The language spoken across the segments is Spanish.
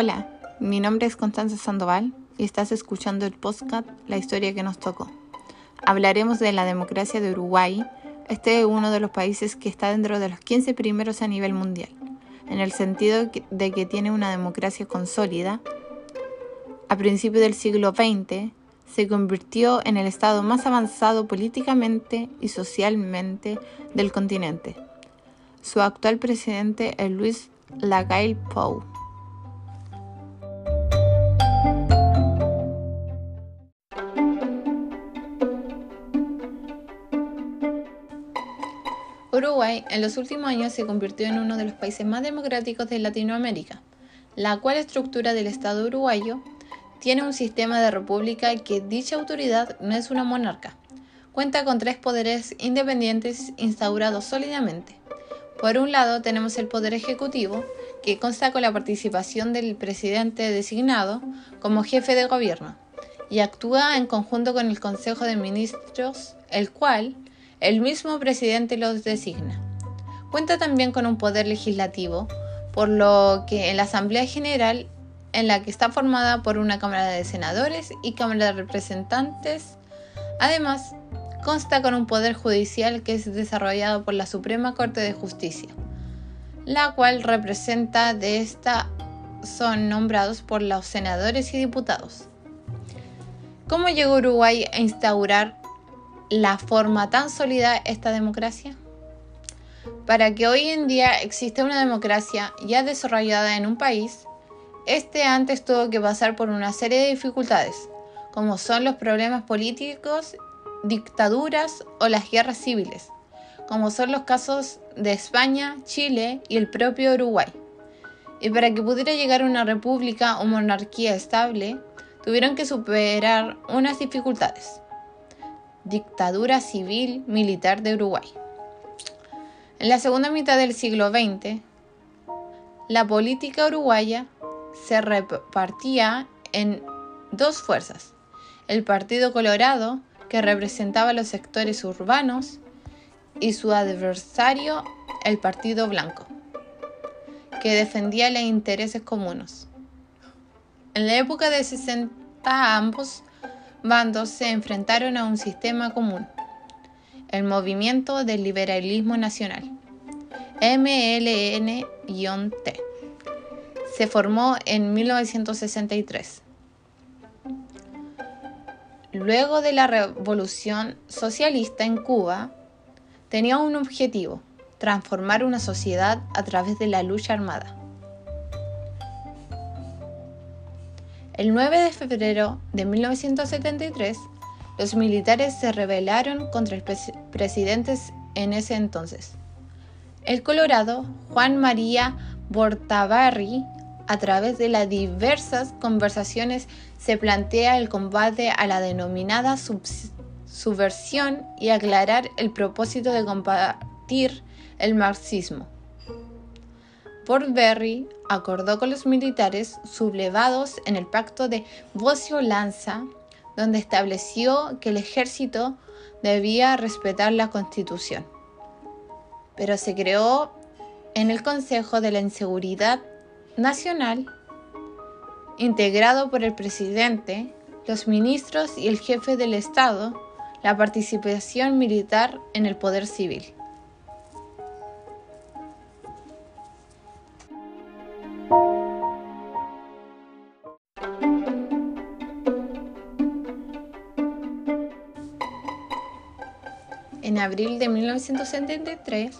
Hola, mi nombre es Constanza Sandoval y estás escuchando el podcast La historia que nos tocó. Hablaremos de la democracia de Uruguay. Este es uno de los países que está dentro de los 15 primeros a nivel mundial, en el sentido de que tiene una democracia consólida. A principios del siglo XX, se convirtió en el estado más avanzado políticamente y socialmente del continente. Su actual presidente es Luis Lacaille Pou. En los últimos años se convirtió en uno de los países más democráticos de Latinoamérica, la cual estructura del Estado uruguayo tiene un sistema de república que dicha autoridad no es una monarca. Cuenta con tres poderes independientes instaurados sólidamente. Por un lado tenemos el poder ejecutivo, que consta con la participación del presidente designado como jefe de gobierno y actúa en conjunto con el Consejo de Ministros, el cual el mismo presidente los designa. Cuenta también con un poder legislativo, por lo que en la Asamblea General, en la que está formada por una Cámara de Senadores y Cámara de Representantes, además consta con un poder judicial que es desarrollado por la Suprema Corte de Justicia, la cual representa de esta son nombrados por los senadores y diputados. ¿Cómo llegó Uruguay a instaurar la forma tan sólida esta democracia? Para que hoy en día exista una democracia ya desarrollada en un país, este antes tuvo que pasar por una serie de dificultades, como son los problemas políticos, dictaduras o las guerras civiles, como son los casos de España, Chile y el propio Uruguay. Y para que pudiera llegar a una república o monarquía estable, tuvieron que superar unas dificultades dictadura civil militar de Uruguay. En la segunda mitad del siglo XX, la política uruguaya se repartía en dos fuerzas. El Partido Colorado, que representaba los sectores urbanos, y su adversario, el Partido Blanco, que defendía los intereses comunes. En la época de 60 ambos bandos se enfrentaron a un sistema común, el Movimiento del Liberalismo Nacional, MLN-T. Se formó en 1963. Luego de la revolución socialista en Cuba, tenía un objetivo, transformar una sociedad a través de la lucha armada. El 9 de febrero de 1973, los militares se rebelaron contra el presidente en ese entonces. El Colorado, Juan María Bortabarri, a través de las diversas conversaciones, se plantea el combate a la denominada subversión y aclarar el propósito de combatir el marxismo. Berry acordó con los militares sublevados en el pacto de Bocio-Lanza, donde estableció que el ejército debía respetar la constitución. Pero se creó en el Consejo de la Inseguridad Nacional, integrado por el presidente, los ministros y el jefe del Estado, la participación militar en el poder civil. En abril de 1973,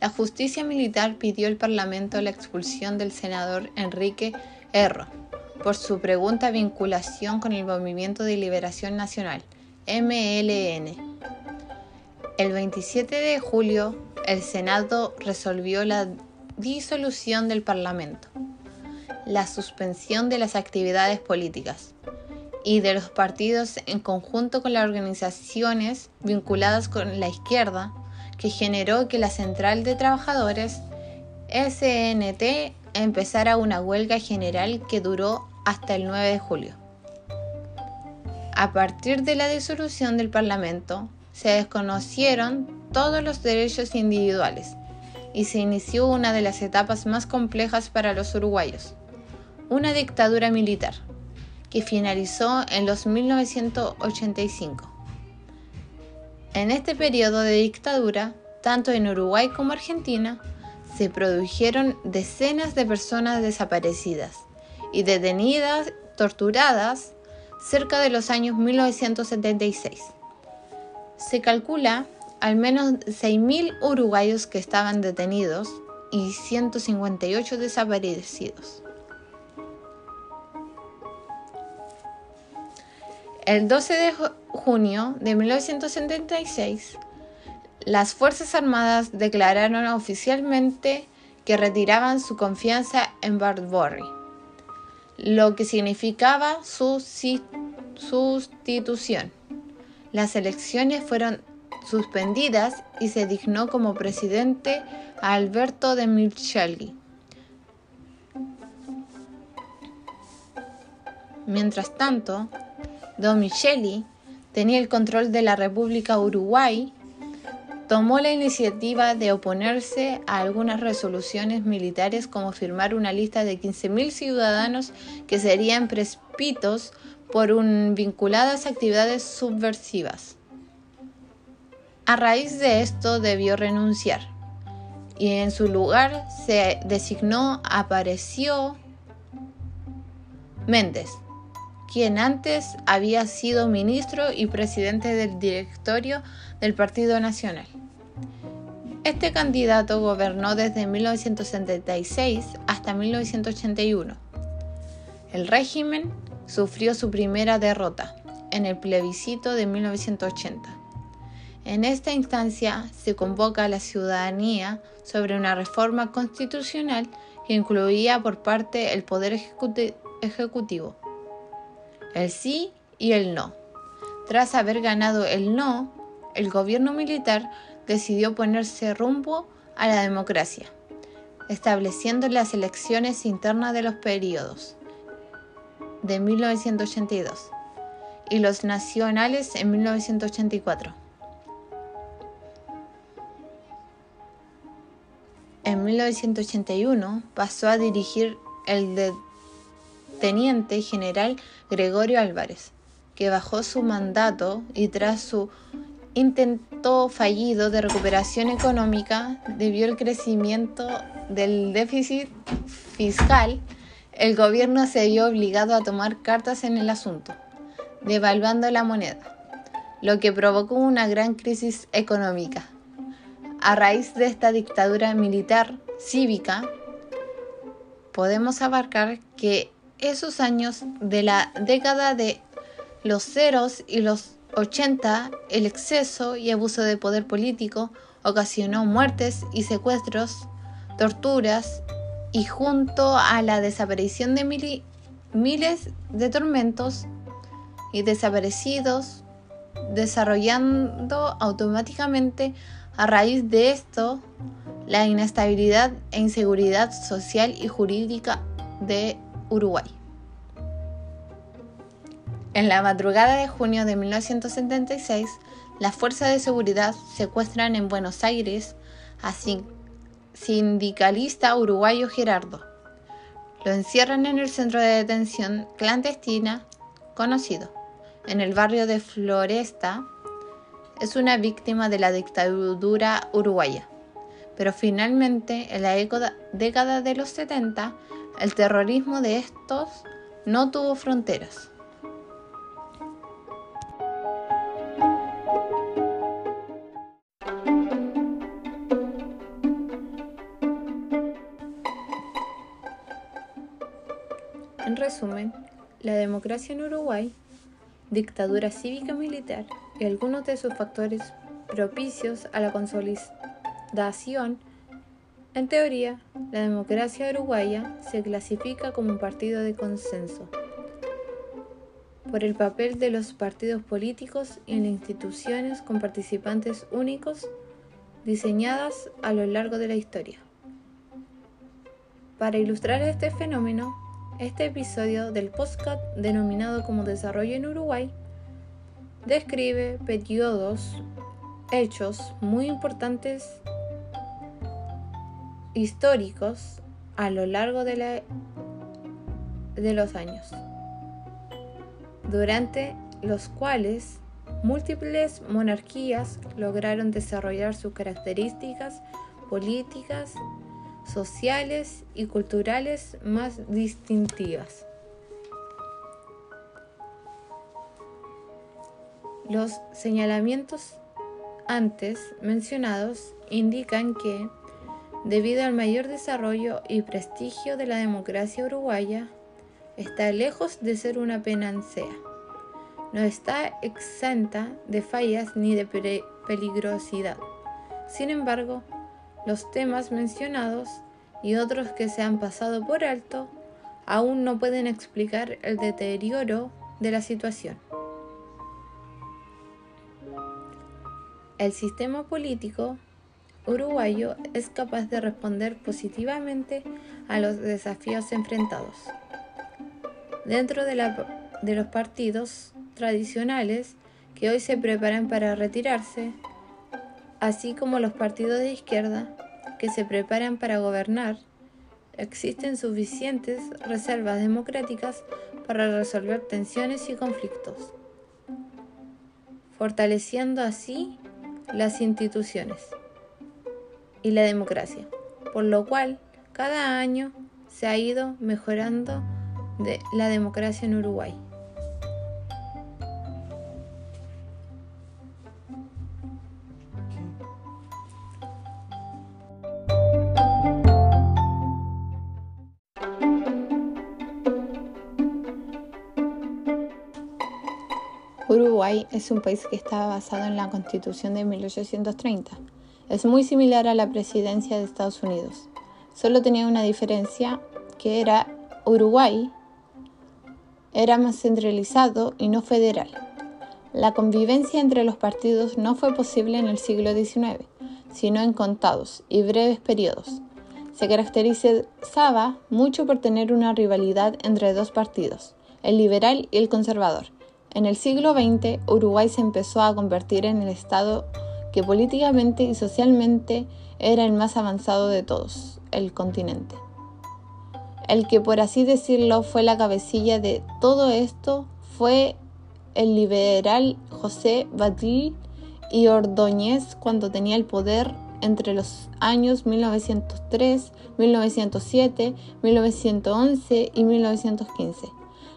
la justicia militar pidió al Parlamento la expulsión del senador Enrique Erro por su pregunta vinculación con el Movimiento de Liberación Nacional, MLN. El 27 de julio, el Senado resolvió la disolución del Parlamento, la suspensión de las actividades políticas, y de los partidos en conjunto con las organizaciones vinculadas con la izquierda, que generó que la Central de Trabajadores, SNT, empezara una huelga general que duró hasta el 9 de julio. A partir de la disolución del Parlamento, se desconocieron todos los derechos individuales y se inició una de las etapas más complejas para los uruguayos, una dictadura militar que finalizó en los 1985. En este periodo de dictadura, tanto en Uruguay como Argentina, se produjeron decenas de personas desaparecidas y detenidas, torturadas, cerca de los años 1976. Se calcula al menos 6.000 uruguayos que estaban detenidos y 158 desaparecidos. El 12 de junio de 1976, las Fuerzas Armadas declararon oficialmente que retiraban su confianza en Bradbury, lo que significaba su sustitución. Las elecciones fueron suspendidas y se dignó como presidente a Alberto de Micheli. Mientras tanto, Don Micheli tenía el control de la República Uruguay, tomó la iniciativa de oponerse a algunas resoluciones militares como firmar una lista de 15.000 ciudadanos que serían prespitos por un, vinculadas a actividades subversivas. A raíz de esto debió renunciar y en su lugar se designó apareció Méndez, quien antes había sido ministro y presidente del directorio del Partido Nacional. Este candidato gobernó desde 1976 hasta 1981. El régimen sufrió su primera derrota en el plebiscito de 1980. En esta instancia se convoca a la ciudadanía sobre una reforma constitucional que incluía por parte el Poder Ejecutivo el sí y el no. Tras haber ganado el no, el gobierno militar decidió ponerse rumbo a la democracia, estableciendo las elecciones internas de los periodos de 1982 y los nacionales en 1984. En 1981 pasó a dirigir el de teniente general Gregorio Álvarez, que bajó su mandato y tras su intento fallido de recuperación económica debido al crecimiento del déficit fiscal, el gobierno se vio obligado a tomar cartas en el asunto, devaluando la moneda, lo que provocó una gran crisis económica. A raíz de esta dictadura militar cívica, podemos abarcar que esos años de la década de los ceros y los 80, el exceso y abuso de poder político ocasionó muertes y secuestros, torturas y junto a la desaparición de miles de tormentos y desaparecidos, desarrollando automáticamente a raíz de esto la inestabilidad e inseguridad social y jurídica de Uruguay. En la madrugada de junio de 1976, las fuerzas de seguridad secuestran en Buenos Aires a sindicalista uruguayo Gerardo. Lo encierran en el centro de detención clandestina conocido, en el barrio de Floresta. Es una víctima de la dictadura uruguaya, pero finalmente en la década de los 70 el terrorismo de estos no tuvo fronteras. En resumen, la democracia en Uruguay, dictadura cívica militar y algunos de sus factores propicios a la consolidación en teoría, la democracia uruguaya se clasifica como un partido de consenso por el papel de los partidos políticos y en instituciones con participantes únicos diseñadas a lo largo de la historia. Para ilustrar este fenómeno, este episodio del podcast denominado como Desarrollo en Uruguay describe periodos, hechos muy importantes históricos a lo largo de los años, durante los cuales múltiples monarquías lograron desarrollar sus características políticas, sociales y culturales más distintivas. Los señalamientos antes mencionados indican que, debido al mayor desarrollo y prestigio de la democracia uruguaya, está lejos de ser una penancea. No está exenta de fallas ni de peligrosidad. Sin embargo, los temas mencionados y otros que se han pasado por alto aún no pueden explicar el deterioro de la situación. El sistema político uruguayo es capaz de responder positivamente a los desafíos enfrentados. Dentro de, los partidos tradicionales que hoy se preparan para retirarse, así como los partidos de izquierda que se preparan para gobernar, existen suficientes reservas democráticas para resolver tensiones y conflictos, fortaleciendo así las instituciones y la democracia, por lo cual cada año se ha ido mejorando de la democracia en Uruguay. Uruguay es un país que está basado en la Constitución de 1830. Es muy similar a la presidencia de Estados Unidos. Solo tenía una diferencia que era Uruguay era más centralizado y no federal. La convivencia entre los partidos no fue posible en el siglo XIX, sino en contados y breves periodos. Se caracterizaba mucho por tener una rivalidad entre dos partidos, el liberal y el conservador, en el siglo XX, Uruguay se empezó a convertir en el Estado que políticamente y socialmente era el más avanzado de todos, el continente. El que, por así decirlo, fue la cabecilla de todo esto fue el liberal José Batlle y Ordóñez cuando tenía el poder entre los años 1903, 1907, 1911 y 1915.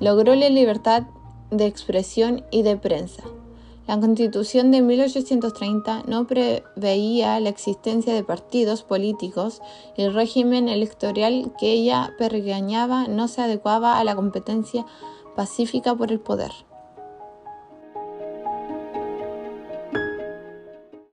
Logró la libertad de expresión y de prensa. La Constitución de 1830 no preveía la existencia de partidos políticos y el régimen electoral que ella pergañaba no se adecuaba a la competencia pacífica por el poder.